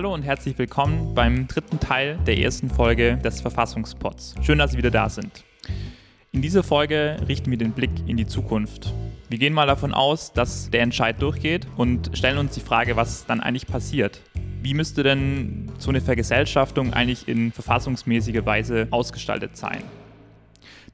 Hallo und herzlich willkommen beim dritten Teil der ersten Folge des Verfassungspots. Schön, dass Sie wieder da sind. In dieser Folge richten wir den Blick in die Zukunft. Wir gehen mal davon aus, dass der Entscheid durchgeht und stellen uns die Frage, was dann eigentlich passiert. Wie müsste denn so eine Vergesellschaftung eigentlich in verfassungsmäßiger Weise ausgestaltet sein?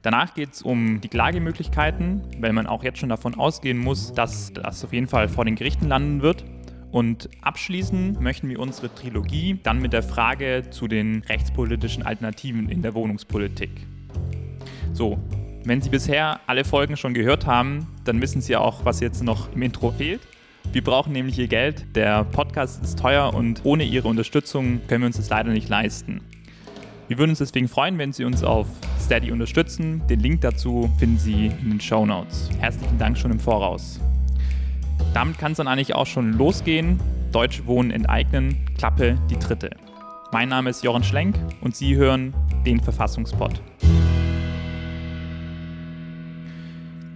Danach geht es um die Klagemöglichkeiten, weil man auch jetzt schon davon ausgehen muss, dass das auf jeden Fall vor den Gerichten landen wird. Und abschließen möchten wir unsere Trilogie dann mit der Frage zu den rechtspolitischen Alternativen in der Wohnungspolitik. So, wenn Sie bisher alle Folgen schon gehört haben, dann wissen Sie auch, was jetzt noch im Intro fehlt. Wir brauchen nämlich Ihr Geld. Der Podcast ist teuer und ohne Ihre Unterstützung können wir uns das leider nicht leisten. Wir würden uns deswegen freuen, wenn Sie uns auf Steady unterstützen. Den Link dazu finden Sie in den Show Notes. Herzlichen Dank schon im Voraus. Damit kann es dann eigentlich auch schon losgehen. Deutsch Wohnen enteignen, Klappe die dritte. Mein Name ist Jochen Schlenk und Sie hören den Verfassungspot.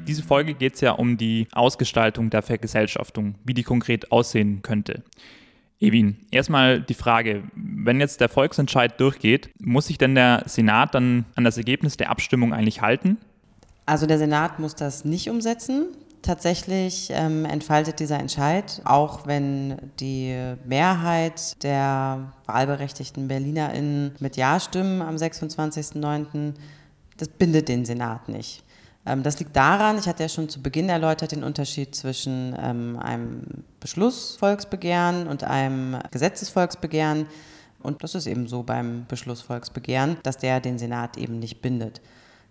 Diese Folge geht es ja um die Ausgestaltung der Vergesellschaftung, wie die konkret aussehen könnte. Evin, erstmal die Frage, wenn jetzt der Volksentscheid durchgeht, muss sich denn der Senat dann an das Ergebnis der Abstimmung eigentlich halten? Also der Senat muss das nicht umsetzen. Tatsächlich ähm, entfaltet dieser Entscheid, auch wenn die Mehrheit der wahlberechtigten BerlinerInnen mit Ja stimmen am 26.09., das bindet den Senat nicht. Ähm, das liegt daran, ich hatte ja schon zu Beginn erläutert, den Unterschied zwischen ähm, einem Beschlussvolksbegehren und einem Gesetzesvolksbegehren. Und das ist eben so beim Beschlussvolksbegehren, dass der den Senat eben nicht bindet.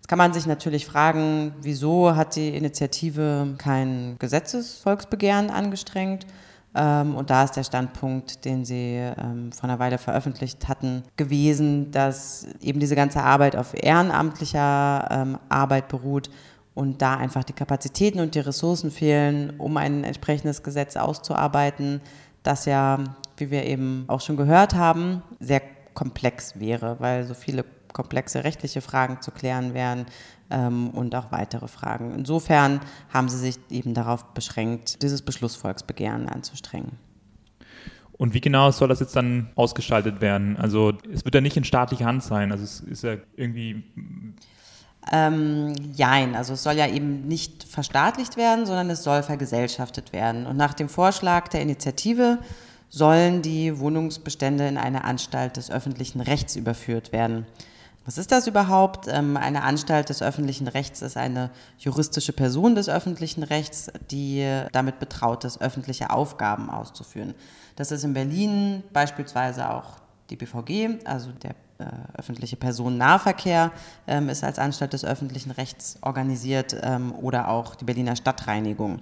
Jetzt kann man sich natürlich fragen, wieso hat die Initiative kein Gesetzesvolksbegehren angestrengt? Ähm, und da ist der Standpunkt, den Sie ähm, vor einer Weile veröffentlicht hatten, gewesen, dass eben diese ganze Arbeit auf ehrenamtlicher ähm, Arbeit beruht und da einfach die Kapazitäten und die Ressourcen fehlen, um ein entsprechendes Gesetz auszuarbeiten, das ja, wie wir eben auch schon gehört haben, sehr komplex wäre, weil so viele komplexe rechtliche Fragen zu klären wären, ähm, und auch weitere Fragen. Insofern haben sie sich eben darauf beschränkt, dieses Beschlussvolksbegehren anzustrengen. Und wie genau soll das jetzt dann ausgestaltet werden? Also es wird ja nicht in staatlicher Hand sein. Also es ist ja irgendwie. Ähm, jein, also es soll ja eben nicht verstaatlicht werden, sondern es soll vergesellschaftet werden. Und nach dem Vorschlag der Initiative sollen die Wohnungsbestände in eine Anstalt des öffentlichen Rechts überführt werden. Was ist das überhaupt? Ähm, eine Anstalt des öffentlichen Rechts ist eine juristische Person des öffentlichen Rechts, die damit betraut ist, öffentliche Aufgaben auszuführen. Das ist in Berlin beispielsweise auch die BVG, also der äh, öffentliche Personennahverkehr ähm, ist als Anstalt des öffentlichen Rechts organisiert ähm, oder auch die Berliner Stadtreinigung.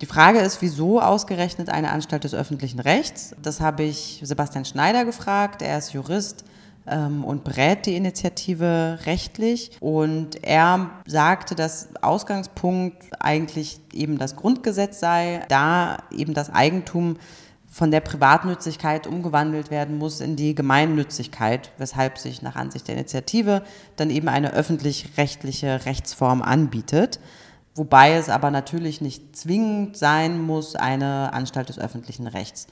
Die Frage ist, wieso ausgerechnet eine Anstalt des öffentlichen Rechts? Das habe ich Sebastian Schneider gefragt. Er ist Jurist ähm, und berät die Initiative rechtlich. Und er sagte, dass Ausgangspunkt eigentlich eben das Grundgesetz sei, da eben das Eigentum von der Privatnützigkeit umgewandelt werden muss in die Gemeinnützigkeit, weshalb sich nach Ansicht der Initiative dann eben eine öffentlich-rechtliche Rechtsform anbietet. Wobei es aber natürlich nicht zwingend sein muss, eine Anstalt des öffentlichen Rechts.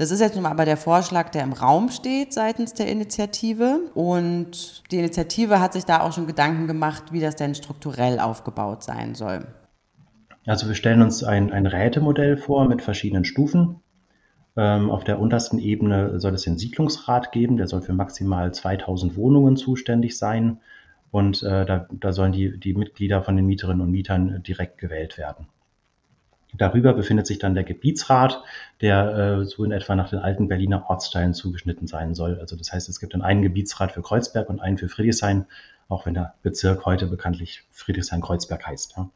Das ist jetzt nun aber der Vorschlag, der im Raum steht seitens der Initiative. Und die Initiative hat sich da auch schon Gedanken gemacht, wie das denn strukturell aufgebaut sein soll. Also wir stellen uns ein, ein Rätemodell vor mit verschiedenen Stufen. Ähm, auf der untersten Ebene soll es den Siedlungsrat geben, der soll für maximal 2000 Wohnungen zuständig sein. Und äh, da, da sollen die, die Mitglieder von den Mieterinnen und Mietern direkt gewählt werden. Darüber befindet sich dann der Gebietsrat, der äh, so in etwa nach den alten Berliner Ortsteilen zugeschnitten sein soll. Also das heißt, es gibt dann einen Gebietsrat für Kreuzberg und einen für Friedrichshain, auch wenn der Bezirk heute bekanntlich Friedrichshain-Kreuzberg heißt. Ja.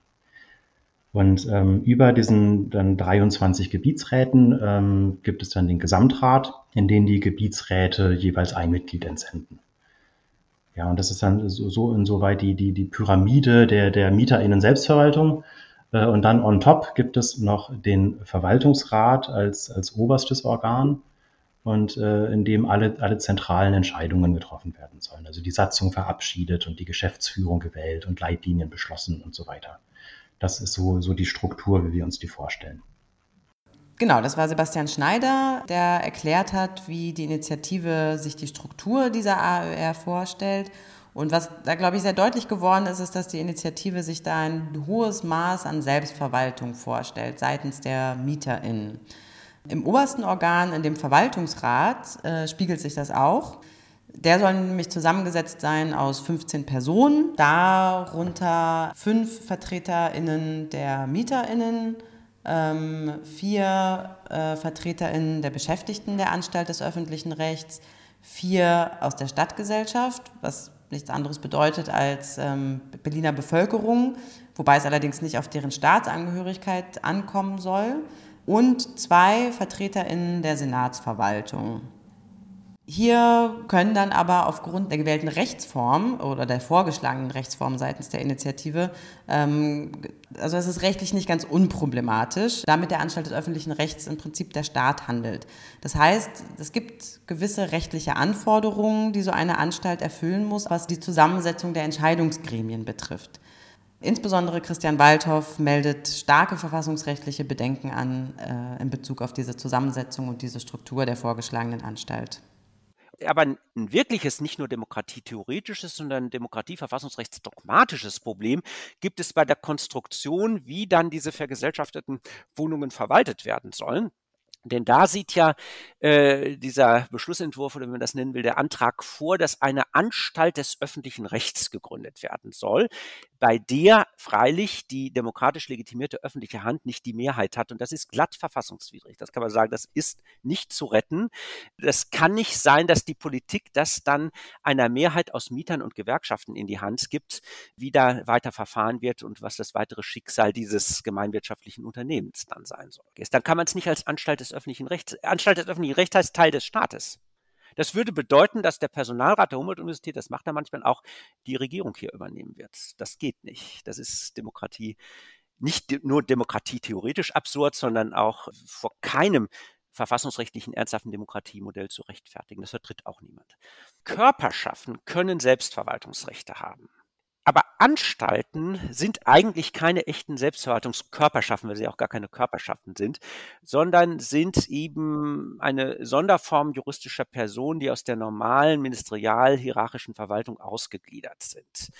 Und ähm, über diesen dann 23 Gebietsräten ähm, gibt es dann den Gesamtrat, in den die Gebietsräte jeweils ein Mitglied entsenden. Ja, und das ist dann so, so insoweit die, die, die Pyramide der, der MieterInnen Selbstverwaltung. Äh, und dann on top gibt es noch den Verwaltungsrat als, als oberstes Organ und äh, in dem alle, alle zentralen Entscheidungen getroffen werden sollen. Also die Satzung verabschiedet und die Geschäftsführung gewählt und Leitlinien beschlossen und so weiter. Das ist so, so die Struktur, wie wir uns die vorstellen. Genau, das war Sebastian Schneider, der erklärt hat, wie die Initiative sich die Struktur dieser AÖR vorstellt. Und was da, glaube ich, sehr deutlich geworden ist, ist, dass die Initiative sich da ein hohes Maß an Selbstverwaltung vorstellt seitens der MieterInnen. Im obersten Organ, in dem Verwaltungsrat, äh, spiegelt sich das auch. Der soll nämlich zusammengesetzt sein aus 15 Personen, darunter fünf VertreterInnen der MieterInnen, ähm, vier äh, VertreterInnen der Beschäftigten der Anstalt des öffentlichen Rechts, vier aus der Stadtgesellschaft, was nichts anderes bedeutet als ähm, Berliner Bevölkerung, wobei es allerdings nicht auf deren Staatsangehörigkeit ankommen soll, und zwei VertreterInnen der Senatsverwaltung. Hier können dann aber aufgrund der gewählten Rechtsform oder der vorgeschlagenen Rechtsform seitens der Initiative, ähm, also es ist rechtlich nicht ganz unproblematisch, damit der Anstalt des öffentlichen Rechts im Prinzip der Staat handelt. Das heißt, es gibt gewisse rechtliche Anforderungen, die so eine Anstalt erfüllen muss, was die Zusammensetzung der Entscheidungsgremien betrifft. Insbesondere Christian Waldhoff meldet starke verfassungsrechtliche Bedenken an äh, in Bezug auf diese Zusammensetzung und diese Struktur der vorgeschlagenen Anstalt aber ein wirkliches, nicht nur demokratietheoretisches, sondern demokratie-verfassungsrechtsdogmatisches Problem gibt es bei der Konstruktion, wie dann diese vergesellschafteten Wohnungen verwaltet werden sollen. Denn da sieht ja äh, dieser Beschlussentwurf oder wie man das nennen will, der Antrag vor, dass eine Anstalt des öffentlichen Rechts gegründet werden soll, bei der freilich die demokratisch legitimierte öffentliche Hand nicht die Mehrheit hat. Und das ist glatt verfassungswidrig. Das kann man sagen, das ist nicht zu retten. Das kann nicht sein, dass die Politik das dann einer Mehrheit aus Mietern und Gewerkschaften in die Hand gibt, wie da weiter verfahren wird und was das weitere Schicksal dieses gemeinwirtschaftlichen Unternehmens dann sein soll. Dann kann man es nicht als Anstalt des öffentlichen Rechts. Anstalt des öffentlichen Rechts heißt Teil des Staates. Das würde bedeuten, dass der Personalrat der Humboldt-Universität, das macht er manchmal auch, die Regierung hier übernehmen wird. Das geht nicht. Das ist Demokratie, nicht nur Demokratie theoretisch absurd, sondern auch vor keinem verfassungsrechtlichen ernsthaften Demokratiemodell zu rechtfertigen. Das vertritt auch niemand. Körperschaften können Selbstverwaltungsrechte haben. Aber Anstalten sind eigentlich keine echten Selbstverwaltungskörperschaften, weil sie auch gar keine Körperschaften sind, sondern sind eben eine Sonderform juristischer Personen, die aus der normalen ministerial-hierarchischen Verwaltung ausgegliedert sind.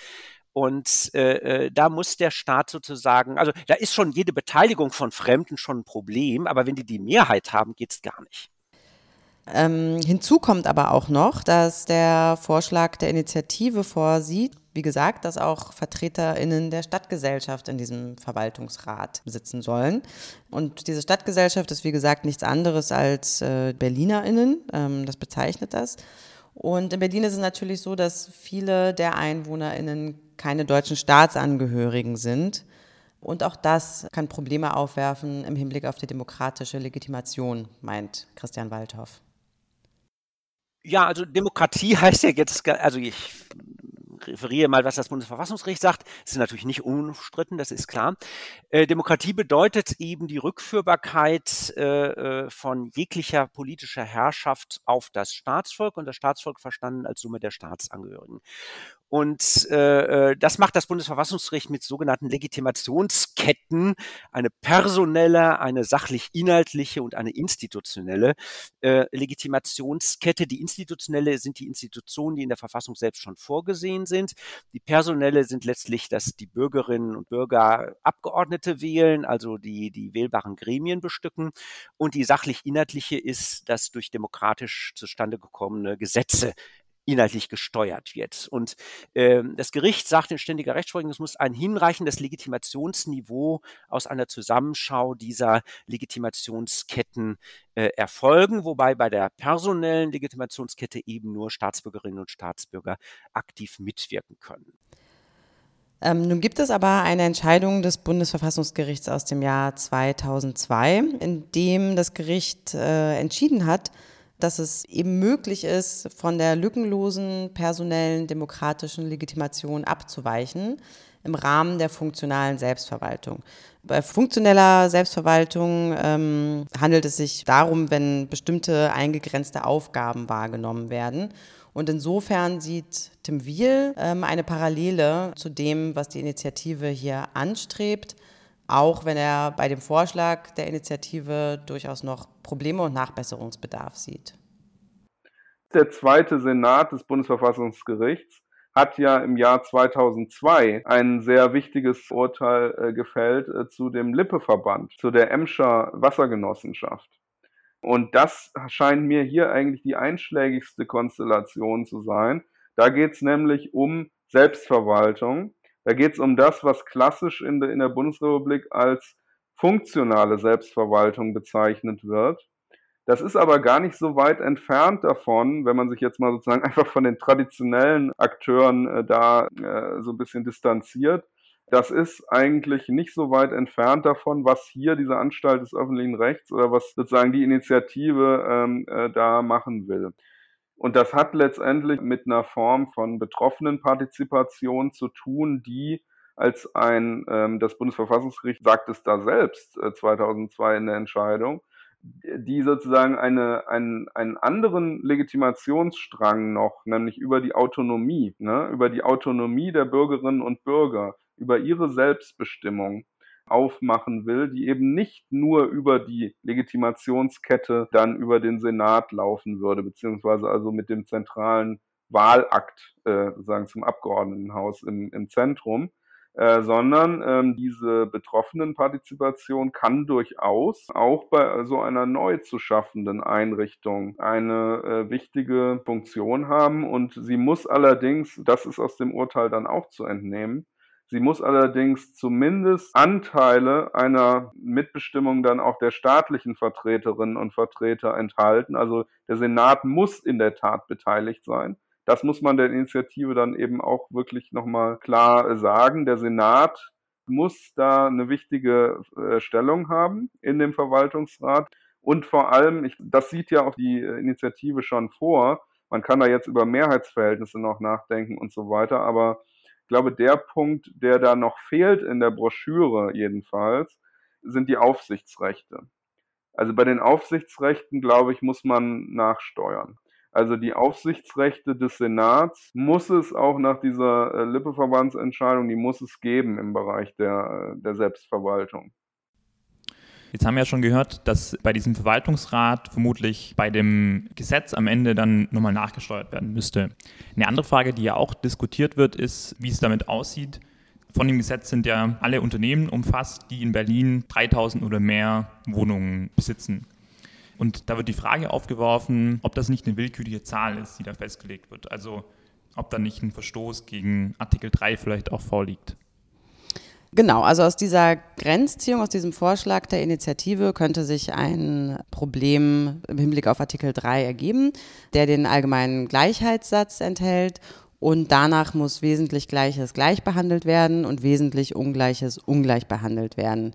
Und äh, äh, da muss der Staat sozusagen, also da ist schon jede Beteiligung von Fremden schon ein Problem, aber wenn die die Mehrheit haben, geht's gar nicht. Ähm, hinzu kommt aber auch noch, dass der Vorschlag der Initiative vorsieht, wie gesagt, dass auch VertreterInnen der Stadtgesellschaft in diesem Verwaltungsrat sitzen sollen. Und diese Stadtgesellschaft ist, wie gesagt, nichts anderes als äh, BerlinerInnen. Ähm, das bezeichnet das. Und in Berlin ist es natürlich so, dass viele der EinwohnerInnen keine deutschen Staatsangehörigen sind. Und auch das kann Probleme aufwerfen im Hinblick auf die demokratische Legitimation, meint Christian Waldhoff. Ja, also Demokratie heißt ja jetzt, also ich referiere mal, was das Bundesverfassungsgericht sagt. Das ist natürlich nicht unumstritten, das ist klar. Äh, Demokratie bedeutet eben die Rückführbarkeit äh, äh, von jeglicher politischer Herrschaft auf das Staatsvolk und das Staatsvolk verstanden als Summe der Staatsangehörigen. Und äh, äh, das macht das Bundesverfassungsgericht mit sogenannten Legitimationsketten, eine personelle, eine sachlich-inhaltliche und eine institutionelle äh, Legitimationskette. Die institutionelle sind die Institutionen, die in der Verfassung selbst schon vorgesehen sind. Die personelle sind letztlich, dass die Bürgerinnen und Bürger Abgeordnete wählen, also die, die wählbaren Gremien bestücken. Und die sachlich-inhaltliche ist, dass durch demokratisch zustande gekommene Gesetze inhaltlich gesteuert wird. Und äh, das Gericht sagt in ständiger Rechtsprechung, es muss ein hinreichendes Legitimationsniveau aus einer Zusammenschau dieser Legitimationsketten äh, erfolgen, wobei bei der personellen Legitimationskette eben nur Staatsbürgerinnen und Staatsbürger aktiv mitwirken können. Ähm, nun gibt es aber eine Entscheidung des Bundesverfassungsgerichts aus dem Jahr 2002, in dem das Gericht äh, entschieden hat, dass es eben möglich ist, von der lückenlosen personellen demokratischen Legitimation abzuweichen im Rahmen der funktionalen Selbstverwaltung. Bei funktioneller Selbstverwaltung ähm, handelt es sich darum, wenn bestimmte eingegrenzte Aufgaben wahrgenommen werden. Und insofern sieht Tim Wiel ähm, eine Parallele zu dem, was die Initiative hier anstrebt, auch wenn er bei dem Vorschlag der Initiative durchaus noch Probleme und Nachbesserungsbedarf sieht. Der zweite Senat des Bundesverfassungsgerichts hat ja im Jahr 2002 ein sehr wichtiges Urteil äh, gefällt äh, zu dem Lippe-Verband, zu der Emscher Wassergenossenschaft. Und das scheint mir hier eigentlich die einschlägigste Konstellation zu sein. Da geht es nämlich um Selbstverwaltung. Da geht es um das, was klassisch in der, in der Bundesrepublik als funktionale Selbstverwaltung bezeichnet wird. Das ist aber gar nicht so weit entfernt davon, wenn man sich jetzt mal sozusagen einfach von den traditionellen Akteuren äh, da äh, so ein bisschen distanziert. Das ist eigentlich nicht so weit entfernt davon, was hier diese Anstalt des öffentlichen Rechts oder was sozusagen die Initiative ähm, äh, da machen will. Und das hat letztendlich mit einer Form von Betroffenenpartizipation zu tun, die als ein, ähm, das Bundesverfassungsgericht sagt es da selbst äh, 2002 in der Entscheidung, die sozusagen eine, einen, einen anderen Legitimationsstrang noch, nämlich über die Autonomie, ne, über die Autonomie der Bürgerinnen und Bürger, über ihre Selbstbestimmung aufmachen will, die eben nicht nur über die Legitimationskette dann über den Senat laufen würde, beziehungsweise also mit dem zentralen Wahlakt äh, sozusagen zum Abgeordnetenhaus im, im Zentrum, äh, sondern ähm, diese Betroffenenpartizipation kann durchaus auch bei so einer neu zu schaffenden Einrichtung eine äh, wichtige Funktion haben und sie muss allerdings, das ist aus dem Urteil dann auch zu entnehmen, Sie muss allerdings zumindest Anteile einer Mitbestimmung dann auch der staatlichen Vertreterinnen und Vertreter enthalten. Also der Senat muss in der Tat beteiligt sein. Das muss man der Initiative dann eben auch wirklich nochmal klar sagen. Der Senat muss da eine wichtige äh, Stellung haben in dem Verwaltungsrat. Und vor allem, ich, das sieht ja auch die Initiative schon vor, man kann da jetzt über Mehrheitsverhältnisse noch nachdenken und so weiter, aber ich glaube, der Punkt, der da noch fehlt in der Broschüre jedenfalls, sind die Aufsichtsrechte. Also bei den Aufsichtsrechten, glaube ich, muss man nachsteuern. Also die Aufsichtsrechte des Senats muss es auch nach dieser äh, Lippe-Verbandsentscheidung, die muss es geben im Bereich der, äh, der Selbstverwaltung. Jetzt haben wir ja schon gehört, dass bei diesem Verwaltungsrat vermutlich bei dem Gesetz am Ende dann nochmal nachgesteuert werden müsste. Eine andere Frage, die ja auch diskutiert wird, ist, wie es damit aussieht. Von dem Gesetz sind ja alle Unternehmen umfasst, die in Berlin 3000 oder mehr Wohnungen besitzen. Und da wird die Frage aufgeworfen, ob das nicht eine willkürliche Zahl ist, die da festgelegt wird. Also ob da nicht ein Verstoß gegen Artikel 3 vielleicht auch vorliegt. Genau, also aus dieser Grenzziehung, aus diesem Vorschlag der Initiative könnte sich ein Problem im Hinblick auf Artikel 3 ergeben, der den allgemeinen Gleichheitssatz enthält und danach muss wesentlich Gleiches gleich behandelt werden und wesentlich Ungleiches ungleich behandelt werden.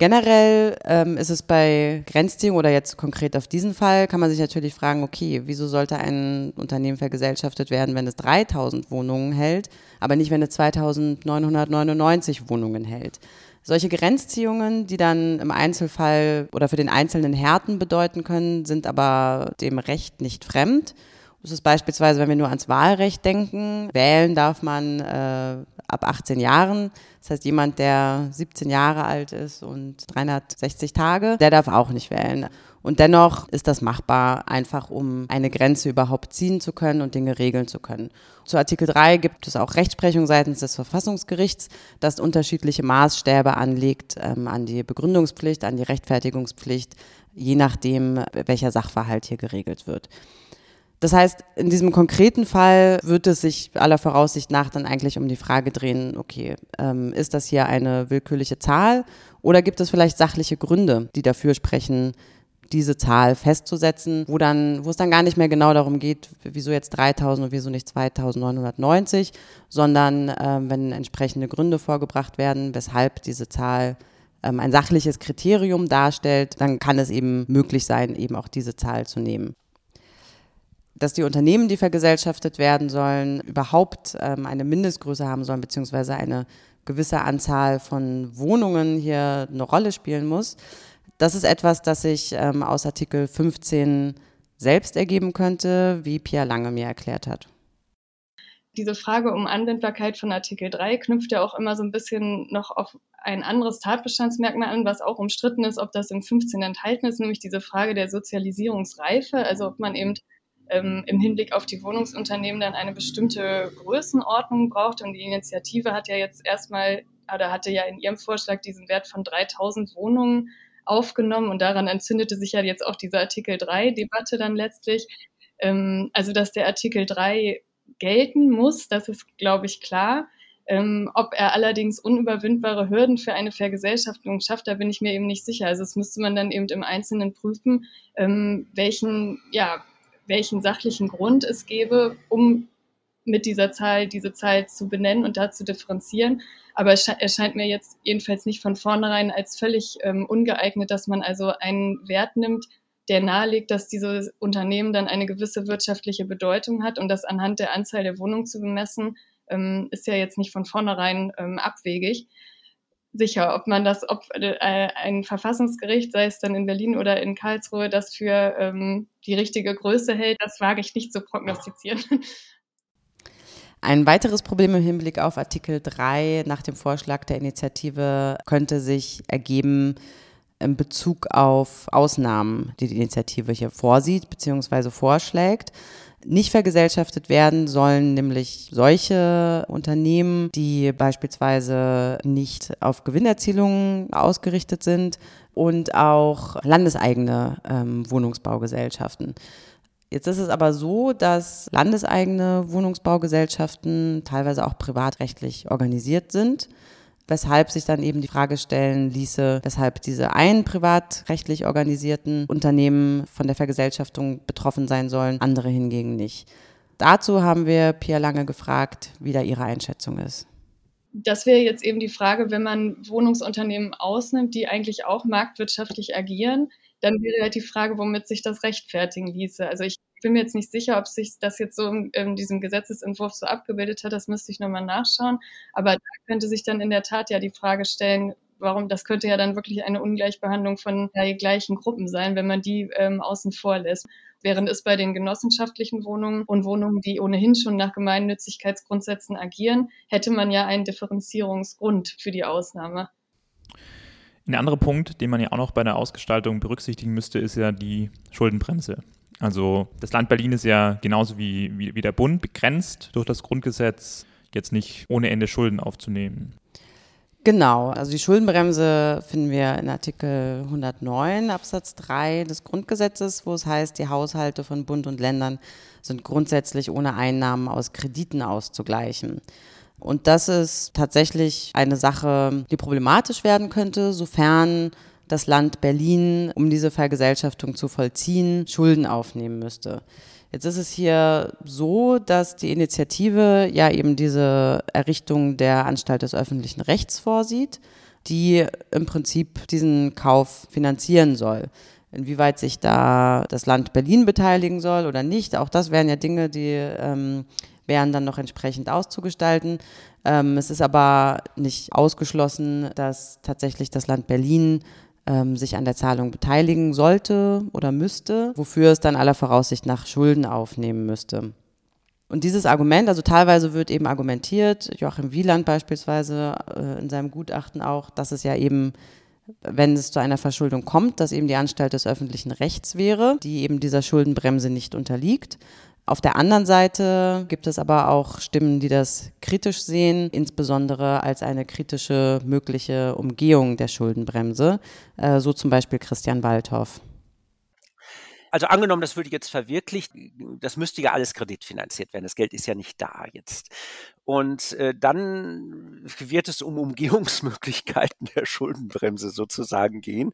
Generell ähm, ist es bei Grenzziehung oder jetzt konkret auf diesen Fall, kann man sich natürlich fragen, okay, wieso sollte ein Unternehmen vergesellschaftet werden, wenn es 3000 Wohnungen hält, aber nicht, wenn es 2999 Wohnungen hält? Solche Grenzziehungen, die dann im Einzelfall oder für den einzelnen Härten bedeuten können, sind aber dem Recht nicht fremd. Das ist beispielsweise, wenn wir nur ans Wahlrecht denken. Wählen darf man äh, ab 18 Jahren. Das heißt, jemand, der 17 Jahre alt ist und 360 Tage, der darf auch nicht wählen. Und dennoch ist das machbar, einfach um eine Grenze überhaupt ziehen zu können und Dinge regeln zu können. Zu Artikel 3 gibt es auch Rechtsprechung seitens des Verfassungsgerichts, das unterschiedliche Maßstäbe anlegt ähm, an die Begründungspflicht, an die Rechtfertigungspflicht, je nachdem, welcher Sachverhalt hier geregelt wird. Das heißt, in diesem konkreten Fall wird es sich aller Voraussicht nach dann eigentlich um die Frage drehen, okay, ähm, ist das hier eine willkürliche Zahl oder gibt es vielleicht sachliche Gründe, die dafür sprechen, diese Zahl festzusetzen, wo dann, wo es dann gar nicht mehr genau darum geht, wieso jetzt 3000 und wieso nicht 2990, sondern ähm, wenn entsprechende Gründe vorgebracht werden, weshalb diese Zahl ähm, ein sachliches Kriterium darstellt, dann kann es eben möglich sein, eben auch diese Zahl zu nehmen dass die Unternehmen, die vergesellschaftet werden sollen, überhaupt ähm, eine Mindestgröße haben sollen, beziehungsweise eine gewisse Anzahl von Wohnungen hier eine Rolle spielen muss. Das ist etwas, das sich ähm, aus Artikel 15 selbst ergeben könnte, wie Pierre Lange mir erklärt hat. Diese Frage um Anwendbarkeit von Artikel 3 knüpft ja auch immer so ein bisschen noch auf ein anderes Tatbestandsmerkmal an, was auch umstritten ist, ob das im 15 enthalten ist, nämlich diese Frage der Sozialisierungsreife, also ob man eben ähm, im Hinblick auf die Wohnungsunternehmen dann eine bestimmte Größenordnung braucht. Und die Initiative hat ja jetzt erstmal, oder hatte ja in ihrem Vorschlag diesen Wert von 3000 Wohnungen aufgenommen und daran entzündete sich ja jetzt auch diese Artikel 3-Debatte dann letztlich. Ähm, also, dass der Artikel 3 gelten muss, das ist, glaube ich, klar. Ähm, ob er allerdings unüberwindbare Hürden für eine Vergesellschaftung schafft, da bin ich mir eben nicht sicher. Also es müsste man dann eben im Einzelnen prüfen, ähm, welchen, ja, welchen sachlichen Grund es gäbe, um mit dieser Zahl diese Zahl zu benennen und da zu differenzieren. Aber es erscheint mir jetzt jedenfalls nicht von vornherein als völlig ähm, ungeeignet, dass man also einen Wert nimmt, der nahelegt, dass dieses Unternehmen dann eine gewisse wirtschaftliche Bedeutung hat und das anhand der Anzahl der Wohnungen zu bemessen, ähm, ist ja jetzt nicht von vornherein ähm, abwegig. Sicher, ob man das, ob äh, ein Verfassungsgericht, sei es dann in Berlin oder in Karlsruhe, das für ähm, die richtige Größe hält, das wage ich nicht zu prognostizieren. Ein weiteres Problem im Hinblick auf Artikel 3 nach dem Vorschlag der Initiative könnte sich ergeben, in Bezug auf Ausnahmen, die die Initiative hier vorsieht bzw. vorschlägt. Nicht vergesellschaftet werden sollen nämlich solche Unternehmen, die beispielsweise nicht auf Gewinnerzielung ausgerichtet sind und auch landeseigene ähm, Wohnungsbaugesellschaften. Jetzt ist es aber so, dass landeseigene Wohnungsbaugesellschaften teilweise auch privatrechtlich organisiert sind weshalb sich dann eben die Frage stellen ließe, weshalb diese einen privatrechtlich organisierten Unternehmen von der Vergesellschaftung betroffen sein sollen, andere hingegen nicht. Dazu haben wir Pia Lange gefragt, wie da ihre Einschätzung ist. Das wäre jetzt eben die Frage, wenn man Wohnungsunternehmen ausnimmt, die eigentlich auch marktwirtschaftlich agieren, dann wäre halt die Frage, womit sich das rechtfertigen ließe. Also ich bin mir jetzt nicht sicher, ob sich das jetzt so in, in diesem Gesetzesentwurf so abgebildet hat. Das müsste ich nochmal nachschauen. Aber da könnte sich dann in der Tat ja die Frage stellen, warum, das könnte ja dann wirklich eine Ungleichbehandlung von der gleichen Gruppen sein, wenn man die ähm, außen vor lässt. Während es bei den genossenschaftlichen Wohnungen und Wohnungen, die ohnehin schon nach Gemeinnützigkeitsgrundsätzen agieren, hätte man ja einen Differenzierungsgrund für die Ausnahme. Ein anderer Punkt, den man ja auch noch bei der Ausgestaltung berücksichtigen müsste, ist ja die Schuldenbremse. Also das Land Berlin ist ja genauso wie, wie, wie der Bund begrenzt durch das Grundgesetz, jetzt nicht ohne Ende Schulden aufzunehmen. Genau, also die Schuldenbremse finden wir in Artikel 109 Absatz 3 des Grundgesetzes, wo es heißt, die Haushalte von Bund und Ländern sind grundsätzlich ohne Einnahmen aus Krediten auszugleichen. Und das ist tatsächlich eine Sache, die problematisch werden könnte, sofern das Land Berlin, um diese Vergesellschaftung zu vollziehen, Schulden aufnehmen müsste. Jetzt ist es hier so, dass die Initiative ja eben diese Errichtung der Anstalt des öffentlichen Rechts vorsieht, die im Prinzip diesen Kauf finanzieren soll. Inwieweit sich da das Land Berlin beteiligen soll oder nicht, auch das wären ja Dinge, die ähm, wären dann noch entsprechend auszugestalten. Ähm, es ist aber nicht ausgeschlossen, dass tatsächlich das Land Berlin ähm, sich an der Zahlung beteiligen sollte oder müsste, wofür es dann aller Voraussicht nach Schulden aufnehmen müsste. Und dieses Argument, also teilweise wird eben argumentiert, Joachim Wieland beispielsweise äh, in seinem Gutachten auch, dass es ja eben, wenn es zu einer Verschuldung kommt, dass eben die Anstalt des öffentlichen Rechts wäre, die eben dieser Schuldenbremse nicht unterliegt. Auf der anderen Seite gibt es aber auch Stimmen, die das kritisch sehen, insbesondere als eine kritische mögliche Umgehung der Schuldenbremse, äh, so zum Beispiel Christian Waldhoff. Also angenommen, das würde jetzt verwirklicht, das müsste ja alles kreditfinanziert werden. Das Geld ist ja nicht da jetzt. Und äh, dann wird es um Umgehungsmöglichkeiten der Schuldenbremse sozusagen gehen.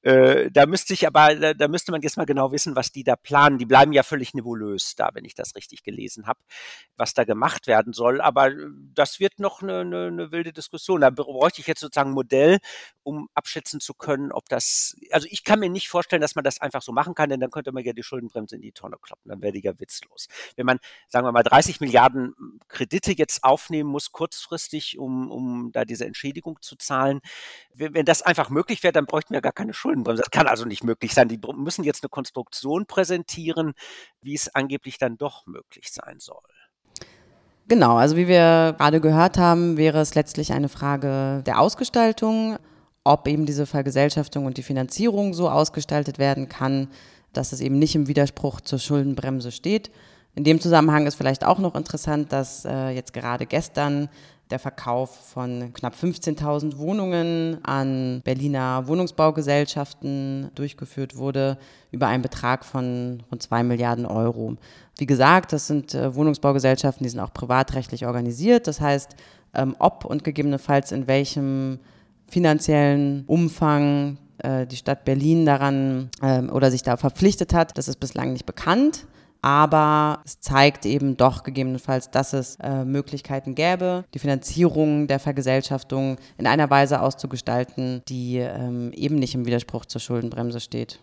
Äh, da müsste ich aber, da, da, müsste man jetzt mal genau wissen, was die da planen. Die bleiben ja völlig nebulös da, wenn ich das richtig gelesen habe, was da gemacht werden soll. Aber das wird noch eine, eine, eine wilde Diskussion. Da bräuchte ich jetzt sozusagen ein Modell, um abschätzen zu können, ob das, also ich kann mir nicht vorstellen, dass man das einfach so machen kann, denn dann könnte man ja die Schuldenbremse in die Tonne kloppen. Dann wäre die ja witzlos. Wenn man, sagen wir mal, 30 Milliarden Kredite jetzt aufnehmen muss, kurzfristig, um, um da diese Entschädigung zu zahlen. Wenn, wenn das einfach möglich wäre, dann bräuchten wir gar keine Schuldenbremse. Das kann also nicht möglich sein. Die müssen jetzt eine Konstruktion präsentieren, wie es angeblich dann doch möglich sein soll. Genau, also wie wir gerade gehört haben, wäre es letztlich eine Frage der Ausgestaltung, ob eben diese Vergesellschaftung und die Finanzierung so ausgestaltet werden kann, dass es eben nicht im Widerspruch zur Schuldenbremse steht. In dem Zusammenhang ist vielleicht auch noch interessant, dass äh, jetzt gerade gestern der Verkauf von knapp 15.000 Wohnungen an Berliner Wohnungsbaugesellschaften durchgeführt wurde über einen Betrag von rund 2 Milliarden Euro. Wie gesagt, das sind äh, Wohnungsbaugesellschaften, die sind auch privatrechtlich organisiert. Das heißt, ähm, ob und gegebenenfalls in welchem finanziellen Umfang äh, die Stadt Berlin daran ähm, oder sich da verpflichtet hat, das ist bislang nicht bekannt aber es zeigt eben doch gegebenenfalls, dass es äh, Möglichkeiten gäbe, die Finanzierung der Vergesellschaftung in einer Weise auszugestalten, die ähm, eben nicht im Widerspruch zur Schuldenbremse steht.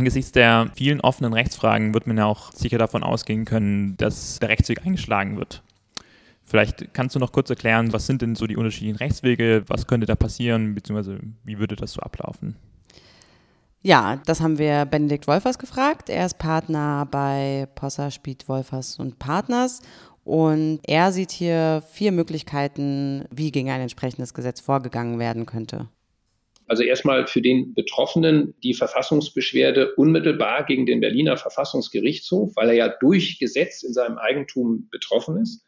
Angesichts der vielen offenen Rechtsfragen wird man ja auch sicher davon ausgehen können, dass der Rechtsweg eingeschlagen wird. Vielleicht kannst du noch kurz erklären, was sind denn so die unterschiedlichen Rechtswege, was könnte da passieren, beziehungsweise wie würde das so ablaufen? Ja, das haben wir Benedikt Wolfers gefragt. Er ist Partner bei Possa, Spied, Wolfers und Partners. Und er sieht hier vier Möglichkeiten, wie gegen ein entsprechendes Gesetz vorgegangen werden könnte. Also erstmal für den Betroffenen die Verfassungsbeschwerde unmittelbar gegen den Berliner Verfassungsgerichtshof, weil er ja durch Gesetz in seinem Eigentum betroffen ist.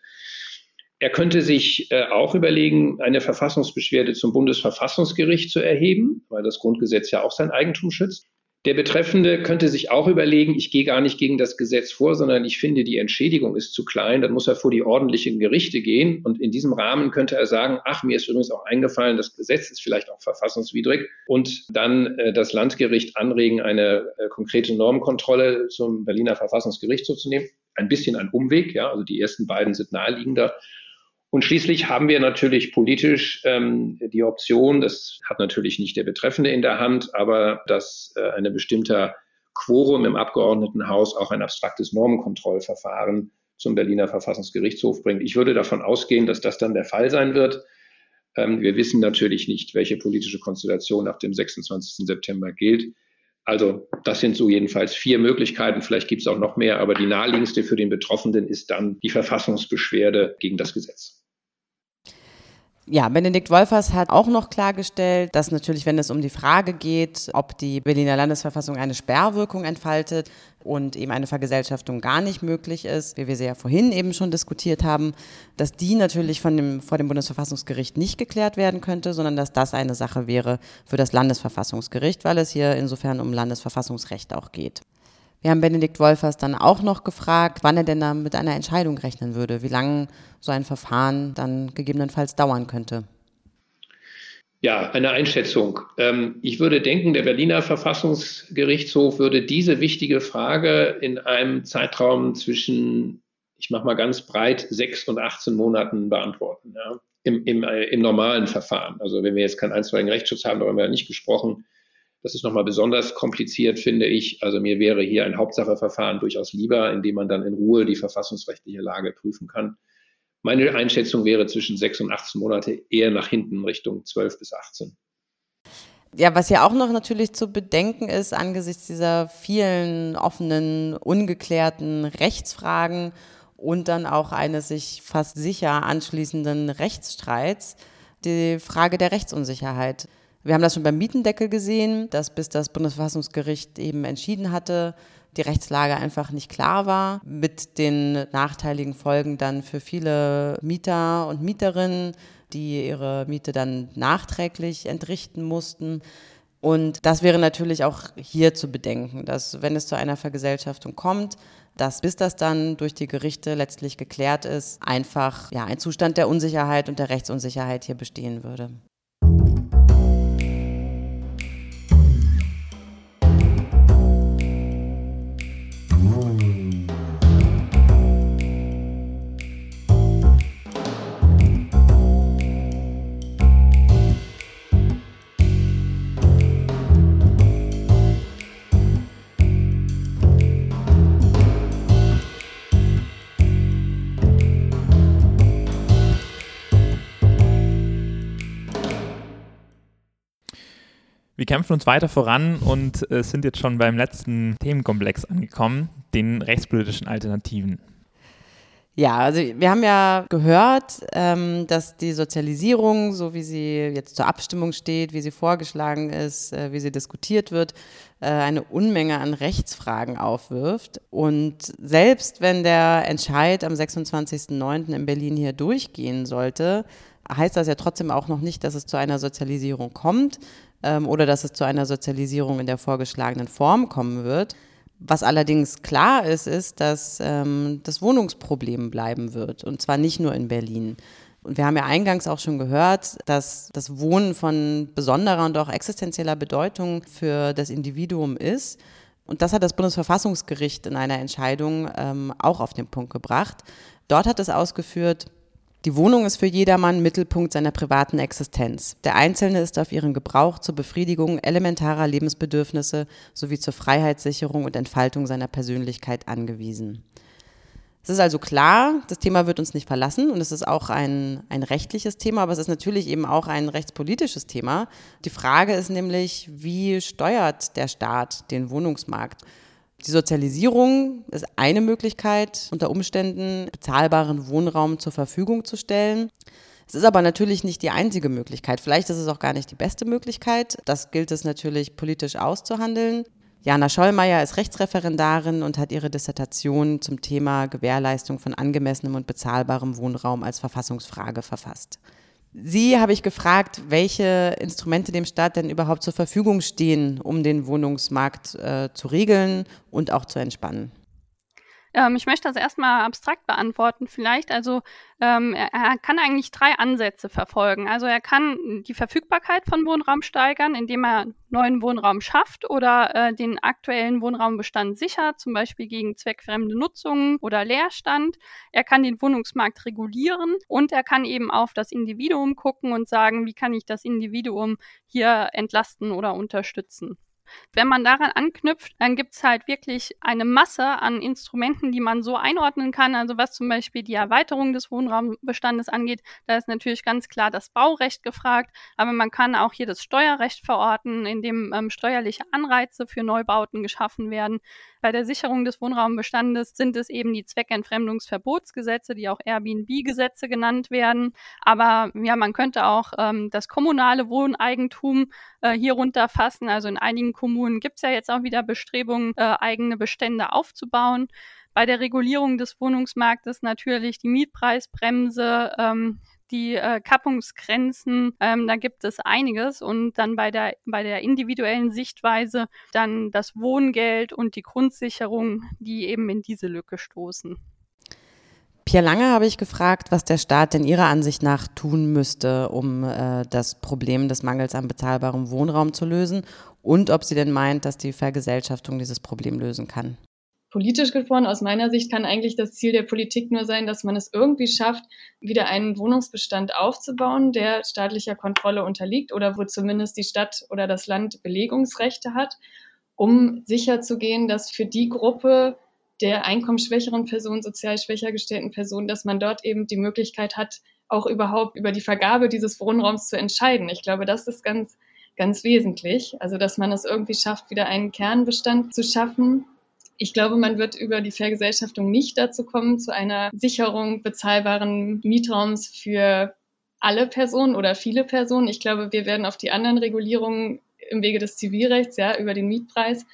Er könnte sich äh, auch überlegen, eine Verfassungsbeschwerde zum Bundesverfassungsgericht zu erheben, weil das Grundgesetz ja auch sein Eigentum schützt. Der Betreffende könnte sich auch überlegen, ich gehe gar nicht gegen das Gesetz vor, sondern ich finde, die Entschädigung ist zu klein, dann muss er vor die ordentlichen Gerichte gehen und in diesem Rahmen könnte er sagen, ach, mir ist übrigens auch eingefallen, das Gesetz ist vielleicht auch verfassungswidrig und dann äh, das Landgericht anregen, eine äh, konkrete Normkontrolle zum Berliner Verfassungsgericht zu nehmen. Ein bisschen ein Umweg, ja, also die ersten beiden sind naheliegender. Und schließlich haben wir natürlich politisch ähm, die Option, das hat natürlich nicht der Betreffende in der Hand, aber dass äh, eine bestimmter Quorum im Abgeordnetenhaus auch ein abstraktes Normenkontrollverfahren zum Berliner Verfassungsgerichtshof bringt. Ich würde davon ausgehen, dass das dann der Fall sein wird. Ähm, wir wissen natürlich nicht, welche politische Konstellation nach dem 26. September gilt. Also das sind so jedenfalls vier Möglichkeiten. Vielleicht gibt es auch noch mehr, aber die naheliegendste für den Betroffenen ist dann die Verfassungsbeschwerde gegen das Gesetz. Ja, Benedikt Wolfers hat auch noch klargestellt, dass natürlich, wenn es um die Frage geht, ob die Berliner Landesverfassung eine Sperrwirkung entfaltet und eben eine Vergesellschaftung gar nicht möglich ist, wie wir sie ja vorhin eben schon diskutiert haben, dass die natürlich von dem, vor dem Bundesverfassungsgericht nicht geklärt werden könnte, sondern dass das eine Sache wäre für das Landesverfassungsgericht, weil es hier insofern um Landesverfassungsrecht auch geht. Wir haben Benedikt Wolfers dann auch noch gefragt, wann er denn da mit einer Entscheidung rechnen würde, wie lange so ein Verfahren dann gegebenenfalls dauern könnte. Ja, eine Einschätzung. Ähm, ich würde denken, der Berliner Verfassungsgerichtshof würde diese wichtige Frage in einem Zeitraum zwischen, ich mache mal ganz breit, sechs und 18 Monaten beantworten. Ja, im, im, äh, im normalen Verfahren. Also wenn wir jetzt keinen einstweiligen Rechtsschutz haben, darüber haben wir ja nicht gesprochen, das ist nochmal besonders kompliziert, finde ich. Also mir wäre hier ein Hauptsacheverfahren durchaus lieber, in dem man dann in Ruhe die verfassungsrechtliche Lage prüfen kann. Meine Einschätzung wäre zwischen sechs und 18 Monate eher nach hinten Richtung 12 bis 18. Ja, was ja auch noch natürlich zu bedenken ist, angesichts dieser vielen offenen, ungeklärten Rechtsfragen und dann auch eines sich fast sicher anschließenden Rechtsstreits, die Frage der Rechtsunsicherheit. Wir haben das schon beim Mietendeckel gesehen, dass bis das Bundesverfassungsgericht eben entschieden hatte, die Rechtslage einfach nicht klar war, mit den nachteiligen Folgen dann für viele Mieter und Mieterinnen, die ihre Miete dann nachträglich entrichten mussten. Und das wäre natürlich auch hier zu bedenken, dass wenn es zu einer Vergesellschaftung kommt, dass bis das dann durch die Gerichte letztlich geklärt ist, einfach ja, ein Zustand der Unsicherheit und der Rechtsunsicherheit hier bestehen würde. Kämpfen uns weiter voran und äh, sind jetzt schon beim letzten Themenkomplex angekommen, den rechtspolitischen Alternativen. Ja, also wir haben ja gehört, ähm, dass die Sozialisierung, so wie sie jetzt zur Abstimmung steht, wie sie vorgeschlagen ist, äh, wie sie diskutiert wird, äh, eine Unmenge an Rechtsfragen aufwirft. Und selbst wenn der Entscheid am 26.09. in Berlin hier durchgehen sollte, heißt das ja trotzdem auch noch nicht, dass es zu einer Sozialisierung kommt ähm, oder dass es zu einer Sozialisierung in der vorgeschlagenen Form kommen wird. Was allerdings klar ist, ist, dass ähm, das Wohnungsproblem bleiben wird. Und zwar nicht nur in Berlin. Und wir haben ja eingangs auch schon gehört, dass das Wohnen von besonderer und auch existenzieller Bedeutung für das Individuum ist. Und das hat das Bundesverfassungsgericht in einer Entscheidung ähm, auch auf den Punkt gebracht. Dort hat es ausgeführt, die Wohnung ist für jedermann Mittelpunkt seiner privaten Existenz. Der Einzelne ist auf ihren Gebrauch zur Befriedigung elementarer Lebensbedürfnisse sowie zur Freiheitssicherung und Entfaltung seiner Persönlichkeit angewiesen. Es ist also klar, das Thema wird uns nicht verlassen und es ist auch ein, ein rechtliches Thema, aber es ist natürlich eben auch ein rechtspolitisches Thema. Die Frage ist nämlich, wie steuert der Staat den Wohnungsmarkt? Die Sozialisierung ist eine Möglichkeit, unter Umständen bezahlbaren Wohnraum zur Verfügung zu stellen. Es ist aber natürlich nicht die einzige Möglichkeit. Vielleicht ist es auch gar nicht die beste Möglichkeit. Das gilt es natürlich politisch auszuhandeln. Jana Schollmeier ist Rechtsreferendarin und hat ihre Dissertation zum Thema Gewährleistung von angemessenem und bezahlbarem Wohnraum als Verfassungsfrage verfasst. Sie habe ich gefragt, welche Instrumente dem Staat denn überhaupt zur Verfügung stehen, um den Wohnungsmarkt äh, zu regeln und auch zu entspannen. Ähm, ich möchte das erstmal abstrakt beantworten vielleicht. Also ähm, er, er, kann eigentlich drei Ansätze verfolgen. Also er kann die Verfügbarkeit von Wohnraum steigern, indem er neuen Wohnraum schafft oder äh, den aktuellen Wohnraumbestand sichert, zum Beispiel gegen zweckfremde Nutzungen oder Leerstand. Er kann den Wohnungsmarkt regulieren und er kann eben auf das Individuum gucken und sagen, wie kann ich das Individuum hier entlasten oder unterstützen. Wenn man daran anknüpft, dann gibt es halt wirklich eine Masse an Instrumenten, die man so einordnen kann. Also was zum Beispiel die Erweiterung des Wohnraumbestandes angeht, da ist natürlich ganz klar das Baurecht gefragt, aber man kann auch hier das Steuerrecht verorten, in dem ähm, steuerliche Anreize für Neubauten geschaffen werden. Bei der Sicherung des Wohnraumbestandes sind es eben die Zweckentfremdungsverbotsgesetze, die auch Airbnb-Gesetze genannt werden. Aber ja, man könnte auch ähm, das kommunale Wohneigentum äh, hier runterfassen. Also in einigen Kommunen gibt es ja jetzt auch wieder Bestrebungen, äh, eigene Bestände aufzubauen. Bei der Regulierung des Wohnungsmarktes natürlich die Mietpreisbremse, ähm, die äh, Kappungsgrenzen, ähm, da gibt es einiges. Und dann bei der, bei der individuellen Sichtweise dann das Wohngeld und die Grundsicherung, die eben in diese Lücke stoßen. Pierre Lange habe ich gefragt, was der Staat denn Ihrer Ansicht nach tun müsste, um äh, das Problem des Mangels an bezahlbarem Wohnraum zu lösen und ob sie denn meint, dass die Vergesellschaftung dieses Problem lösen kann. Politisch gesprochen, aus meiner Sicht kann eigentlich das Ziel der Politik nur sein, dass man es irgendwie schafft, wieder einen Wohnungsbestand aufzubauen, der staatlicher Kontrolle unterliegt oder wo zumindest die Stadt oder das Land Belegungsrechte hat, um sicherzugehen, dass für die Gruppe der einkommensschwächeren Personen, sozial schwächer gestellten Personen, dass man dort eben die Möglichkeit hat, auch überhaupt über die Vergabe dieses Wohnraums zu entscheiden. Ich glaube, das ist ganz, ganz wesentlich. Also, dass man es irgendwie schafft, wieder einen Kernbestand zu schaffen, ich glaube, man wird über die Vergesellschaftung nicht dazu kommen, zu einer Sicherung bezahlbaren Mietraums für alle Personen oder viele Personen. Ich glaube, wir werden auf die anderen Regulierungen im Wege des Zivilrechts, ja, über den Mietpreis,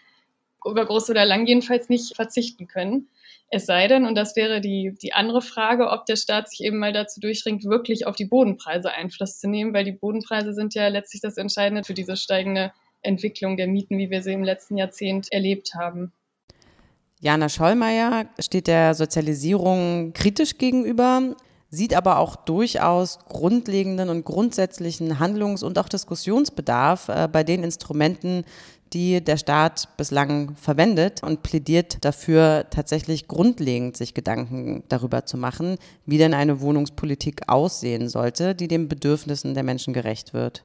über groß oder lang jedenfalls nicht verzichten können. Es sei denn, und das wäre die, die andere Frage, ob der Staat sich eben mal dazu durchringt, wirklich auf die Bodenpreise Einfluss zu nehmen, weil die Bodenpreise sind ja letztlich das Entscheidende für diese steigende Entwicklung der Mieten, wie wir sie im letzten Jahrzehnt erlebt haben. Jana Schollmeier steht der Sozialisierung kritisch gegenüber, sieht aber auch durchaus grundlegenden und grundsätzlichen Handlungs- und auch Diskussionsbedarf äh, bei den Instrumenten, die der Staat bislang verwendet und plädiert dafür, tatsächlich grundlegend sich Gedanken darüber zu machen, wie denn eine Wohnungspolitik aussehen sollte, die den Bedürfnissen der Menschen gerecht wird.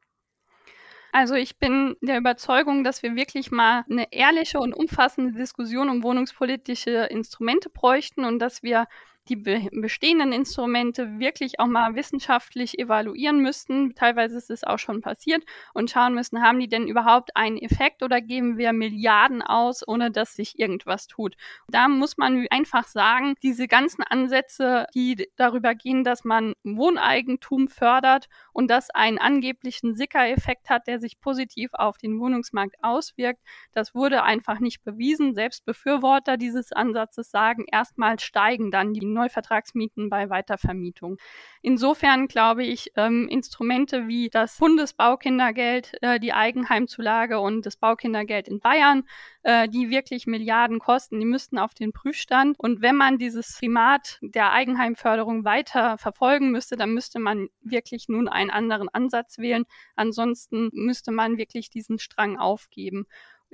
Also ich bin der Überzeugung, dass wir wirklich mal eine ehrliche und umfassende Diskussion um wohnungspolitische Instrumente bräuchten und dass wir die be bestehenden Instrumente wirklich auch mal wissenschaftlich evaluieren müssten. Teilweise ist es auch schon passiert und schauen müssen, haben die denn überhaupt einen Effekt oder geben wir Milliarden aus, ohne dass sich irgendwas tut. Da muss man einfach sagen, diese ganzen Ansätze, die darüber gehen, dass man Wohneigentum fördert und das einen angeblichen Sicker-Effekt hat, der sich positiv auf den Wohnungsmarkt auswirkt, das wurde einfach nicht bewiesen. Selbst Befürworter dieses Ansatzes sagen, erstmal steigen dann die Neuvertragsmieten bei Weitervermietung. Insofern glaube ich, ähm, Instrumente wie das Bundesbaukindergeld, äh, die Eigenheimzulage und das Baukindergeld in Bayern, äh, die wirklich Milliarden kosten, die müssten auf den Prüfstand. Und wenn man dieses Primat der Eigenheimförderung weiter verfolgen müsste, dann müsste man wirklich nun einen anderen Ansatz wählen. Ansonsten müsste man wirklich diesen Strang aufgeben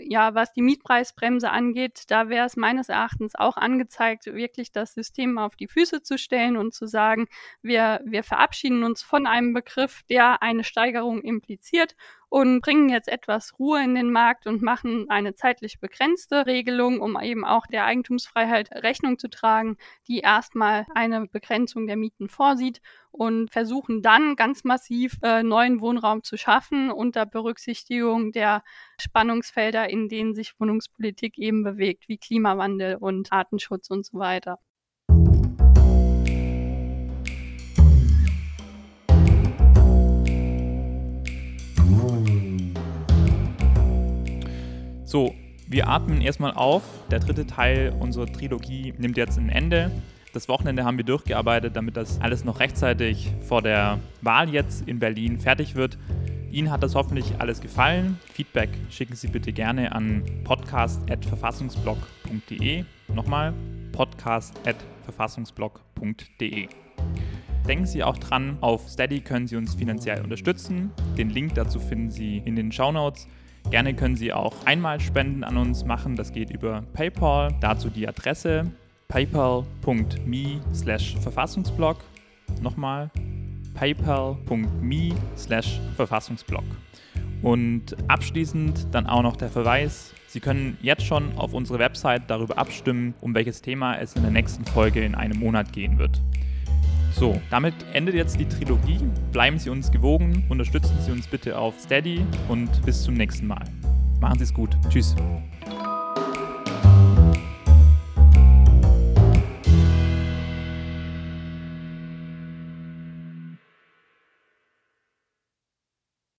ja, was die Mietpreisbremse angeht, da wäre es meines Erachtens auch angezeigt, wirklich das System auf die Füße zu stellen und zu sagen, wir, wir verabschieden uns von einem Begriff, der eine Steigerung impliziert und bringen jetzt etwas Ruhe in den Markt und machen eine zeitlich begrenzte Regelung, um eben auch der Eigentumsfreiheit Rechnung zu tragen, die erstmal eine Begrenzung der Mieten vorsieht und versuchen dann ganz massiv äh, neuen Wohnraum zu schaffen unter Berücksichtigung der Spannungsfelder, in denen sich Wohnungspolitik eben bewegt, wie Klimawandel und Artenschutz und so weiter. So, wir atmen erstmal auf. Der dritte Teil unserer Trilogie nimmt jetzt ein Ende. Das Wochenende haben wir durchgearbeitet, damit das alles noch rechtzeitig vor der Wahl jetzt in Berlin fertig wird. Ihnen hat das hoffentlich alles gefallen. Feedback schicken Sie bitte gerne an podcast.verfassungsblog.de. Nochmal podcast.verfassungsblog.de. Denken Sie auch dran, auf Steady können Sie uns finanziell unterstützen. Den Link dazu finden Sie in den Show Notes. Gerne können Sie auch einmal Spenden an uns machen. Das geht über PayPal. Dazu die Adresse paypal.me slash Verfassungsblog. Nochmal paypal.me slash Verfassungsblog. Und abschließend dann auch noch der Verweis, Sie können jetzt schon auf unsere Website darüber abstimmen, um welches Thema es in der nächsten Folge in einem Monat gehen wird. So, damit endet jetzt die Trilogie. Bleiben Sie uns gewogen, unterstützen Sie uns bitte auf Steady und bis zum nächsten Mal. Machen Sie es gut. Tschüss.